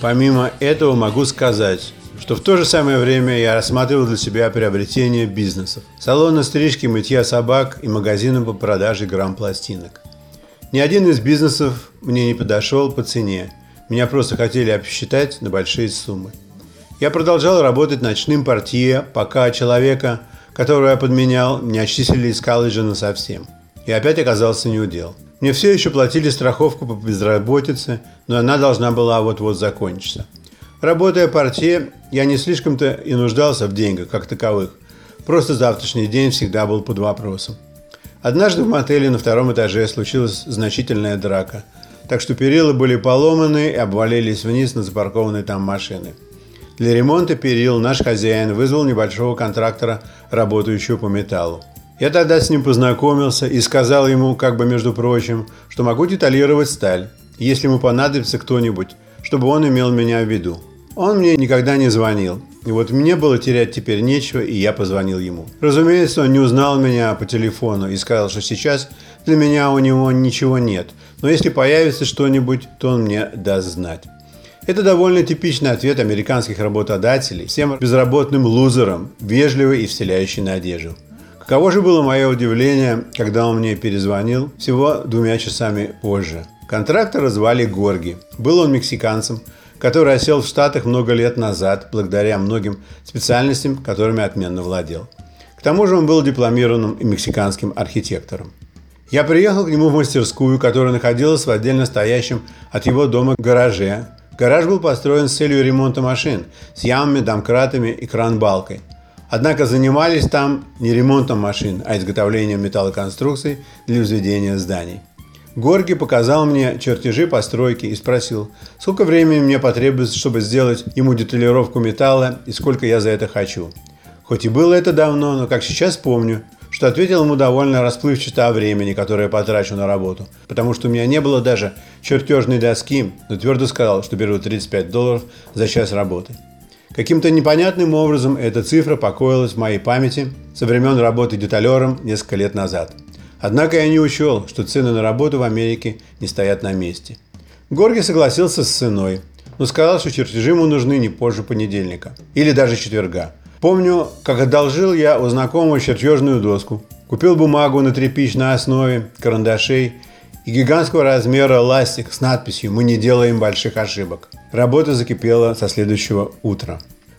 Помимо этого могу сказать, что в то же самое время я рассматривал для себя приобретение бизнесов. Салоны стрижки, мытья собак и магазины по продаже грамм-пластинок. Ни один из бизнесов мне не подошел по цене. Меня просто хотели обсчитать на большие суммы. Я продолжал работать ночным портье, пока человека, которого я подменял, не отчислили из колледжа на совсем. И опять оказался неудел. Мне все еще платили страховку по безработице, но она должна была вот-вот закончиться. Работая портье, я не слишком-то и нуждался в деньгах как таковых. Просто завтрашний день всегда был под вопросом. Однажды в мотеле на втором этаже случилась значительная драка, так что перила были поломаны и обвалились вниз на запаркованные там машины. Для ремонта перил наш хозяин вызвал небольшого контрактора, работающего по металлу. Я тогда с ним познакомился и сказал ему, как бы между прочим, что могу деталировать сталь, если ему понадобится кто-нибудь, чтобы он имел меня в виду. Он мне никогда не звонил. И вот мне было терять теперь нечего, и я позвонил ему. Разумеется, он не узнал меня по телефону и сказал, что сейчас для меня у него ничего нет. Но если появится что-нибудь, то он мне даст знать. Это довольно типичный ответ американских работодателей всем безработным лузерам, вежливый и вселяющий надежду. Каково же было мое удивление, когда он мне перезвонил всего двумя часами позже. Контрактора звали Горги. Был он мексиканцем, который осел в Штатах много лет назад, благодаря многим специальностям, которыми отменно владел. К тому же он был дипломированным мексиканским архитектором. Я приехал к нему в мастерскую, которая находилась в отдельно стоящем от его дома гараже. Гараж был построен с целью ремонта машин, с ямами, домкратами и кран-балкой. Однако занимались там не ремонтом машин, а изготовлением металлоконструкций для возведения зданий. Горги показал мне чертежи постройки и спросил, сколько времени мне потребуется, чтобы сделать ему деталировку металла и сколько я за это хочу. Хоть и было это давно, но как сейчас помню, что ответил ему довольно расплывчато о времени, которое потрачу на работу, потому что у меня не было даже чертежной доски, но твердо сказал, что беру 35 долларов за час работы. Каким-то непонятным образом эта цифра покоилась в моей памяти со времен работы деталером несколько лет назад – Однако я не учел, что цены на работу в Америке не стоят на месте. Горги согласился с ценой, но сказал, что чертежи ему нужны не позже понедельника или даже четверга. Помню, как одолжил я у знакомого чертежную доску, купил бумагу на тряпичной основе, карандашей и гигантского размера ластик с надписью «Мы не делаем больших ошибок». Работа закипела со следующего утра.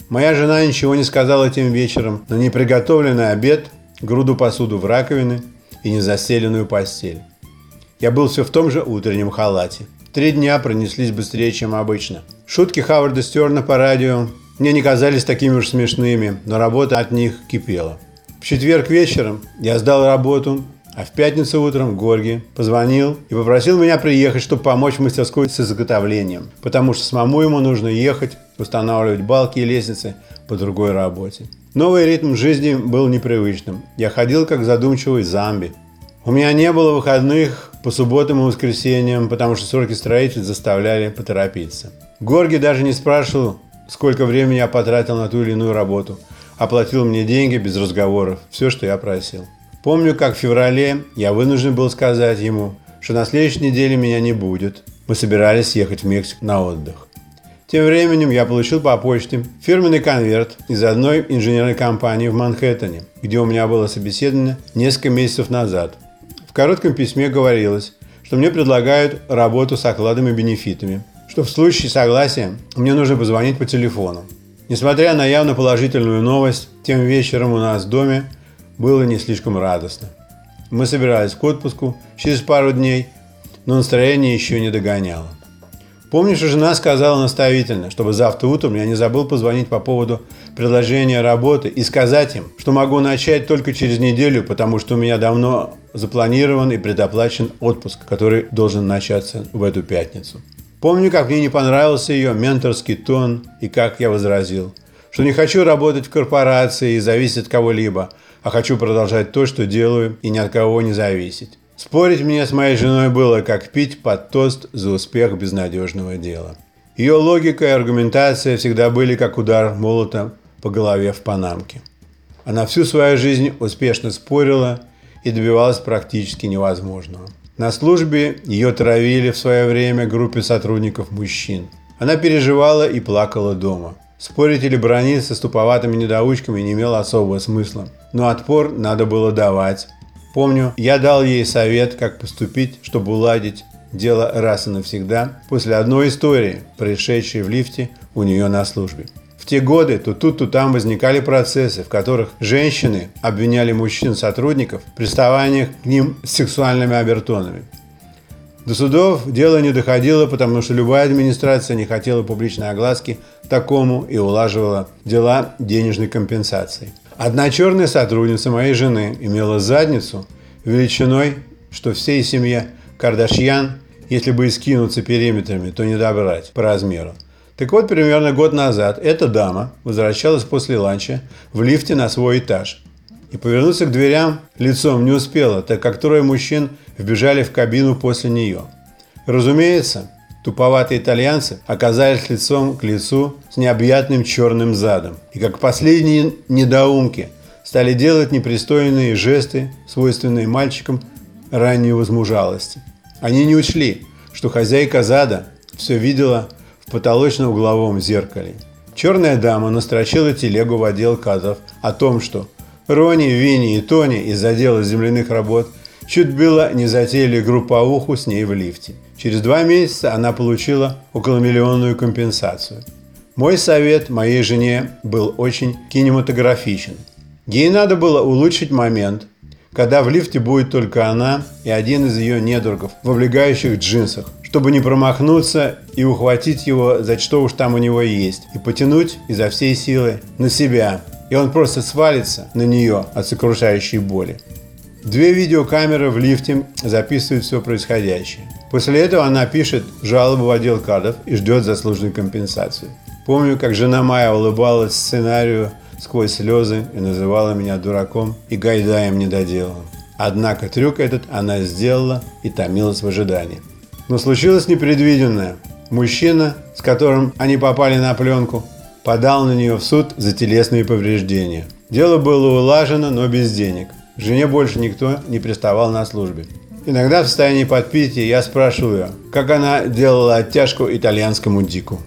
Моя жена ничего не сказала тем вечером, но неприготовленный обед, груду посуду в раковине – и незастеленную постель. Я был все в том же утреннем халате. Три дня пронеслись быстрее, чем обычно. Шутки Хаварда Стерна по радио мне не казались такими уж смешными, но работа от них кипела. В четверг вечером я сдал работу, а в пятницу утром Горги позвонил и попросил меня приехать, чтобы помочь в мастерской с изготовлением, потому что самому ему нужно ехать, устанавливать балки и лестницы по другой работе. Новый ритм жизни был непривычным. Я ходил как задумчивый зомби. У меня не было выходных по субботам и воскресеньям, потому что сроки строителей заставляли поторопиться. Горги даже не спрашивал, сколько времени я потратил на ту или иную работу. Оплатил мне деньги без разговоров, все, что я просил. Помню, как в феврале я вынужден был сказать ему, что на следующей неделе меня не будет. Мы собирались ехать в Мексику на отдых. Тем временем я получил по почте фирменный конверт из одной инженерной компании в Манхэттене, где у меня было собеседование несколько месяцев назад. В коротком письме говорилось, что мне предлагают работу с окладами и бенефитами, что в случае согласия мне нужно позвонить по телефону. Несмотря на явно положительную новость, тем вечером у нас в доме было не слишком радостно. Мы собирались к отпуску через пару дней, но настроение еще не догоняло. Помню, что жена сказала наставительно, чтобы завтра утром я не забыл позвонить по поводу предложения работы и сказать им, что могу начать только через неделю, потому что у меня давно запланирован и предоплачен отпуск, который должен начаться в эту пятницу. Помню, как мне не понравился ее менторский тон и как я возразил, что не хочу работать в корпорации и зависеть от кого-либо, а хочу продолжать то, что делаю и ни от кого не зависеть. Спорить мне с моей женой было, как пить под тост за успех безнадежного дела. Ее логика и аргументация всегда были как удар молота по голове в Панамке. Она всю свою жизнь успешно спорила и добивалась практически невозможного. На службе ее травили в свое время группе сотрудников мужчин. Она переживала и плакала дома. Спорить или брониться с туповатыми недоучками не имело особого смысла. Но отпор надо было давать. Помню, я дал ей совет, как поступить, чтобы уладить дело раз и навсегда после одной истории, происшедшей в лифте у нее на службе. В те годы то тут, то там возникали процессы, в которых женщины обвиняли мужчин-сотрудников в приставаниях к ним с сексуальными обертонами. До судов дело не доходило, потому что любая администрация не хотела публичной огласки такому и улаживала дела денежной компенсации. Одна черная сотрудница моей жены имела задницу величиной, что всей семье Кардашьян, если бы и скинуться периметрами, то не добрать по размеру. Так вот, примерно год назад эта дама возвращалась после ланча в лифте на свой этаж. И повернуться к дверям лицом не успела, так как трое мужчин вбежали в кабину после нее. Разумеется, туповатые итальянцы оказались лицом к лицу с необъятным черным задом. И как последние недоумки стали делать непристойные жесты, свойственные мальчикам ранней возмужалости. Они не учли, что хозяйка зада все видела в потолочно-угловом зеркале. Черная дама настрочила телегу в отдел кадров о том, что Рони, Винни и Тони из отдела земляных работ чуть было не затеяли групповуху с ней в лифте. Через два месяца она получила околомиллионную компенсацию. Мой совет моей жене был очень кинематографичен. Ей надо было улучшить момент, когда в лифте будет только она и один из ее недругов в облегающих джинсах, чтобы не промахнуться и ухватить его за что уж там у него есть, и потянуть изо всей силы на себя, и он просто свалится на нее от сокрушающей боли. Две видеокамеры в лифте записывают все происходящее. После этого она пишет жалобу в отдел кадров и ждет заслуженную компенсацию. Помню, как жена моя улыбалась сценарию сквозь слезы и называла меня дураком и гайдаем недоделанным. Однако трюк этот она сделала и томилась в ожидании. Но случилось непредвиденное. Мужчина, с которым они попали на пленку, подал на нее в суд за телесные повреждения. Дело было улажено, но без денег. Жене больше никто не приставал на службе. Иногда в состоянии подпития я спрашиваю как она делала оттяжку итальянскому дику.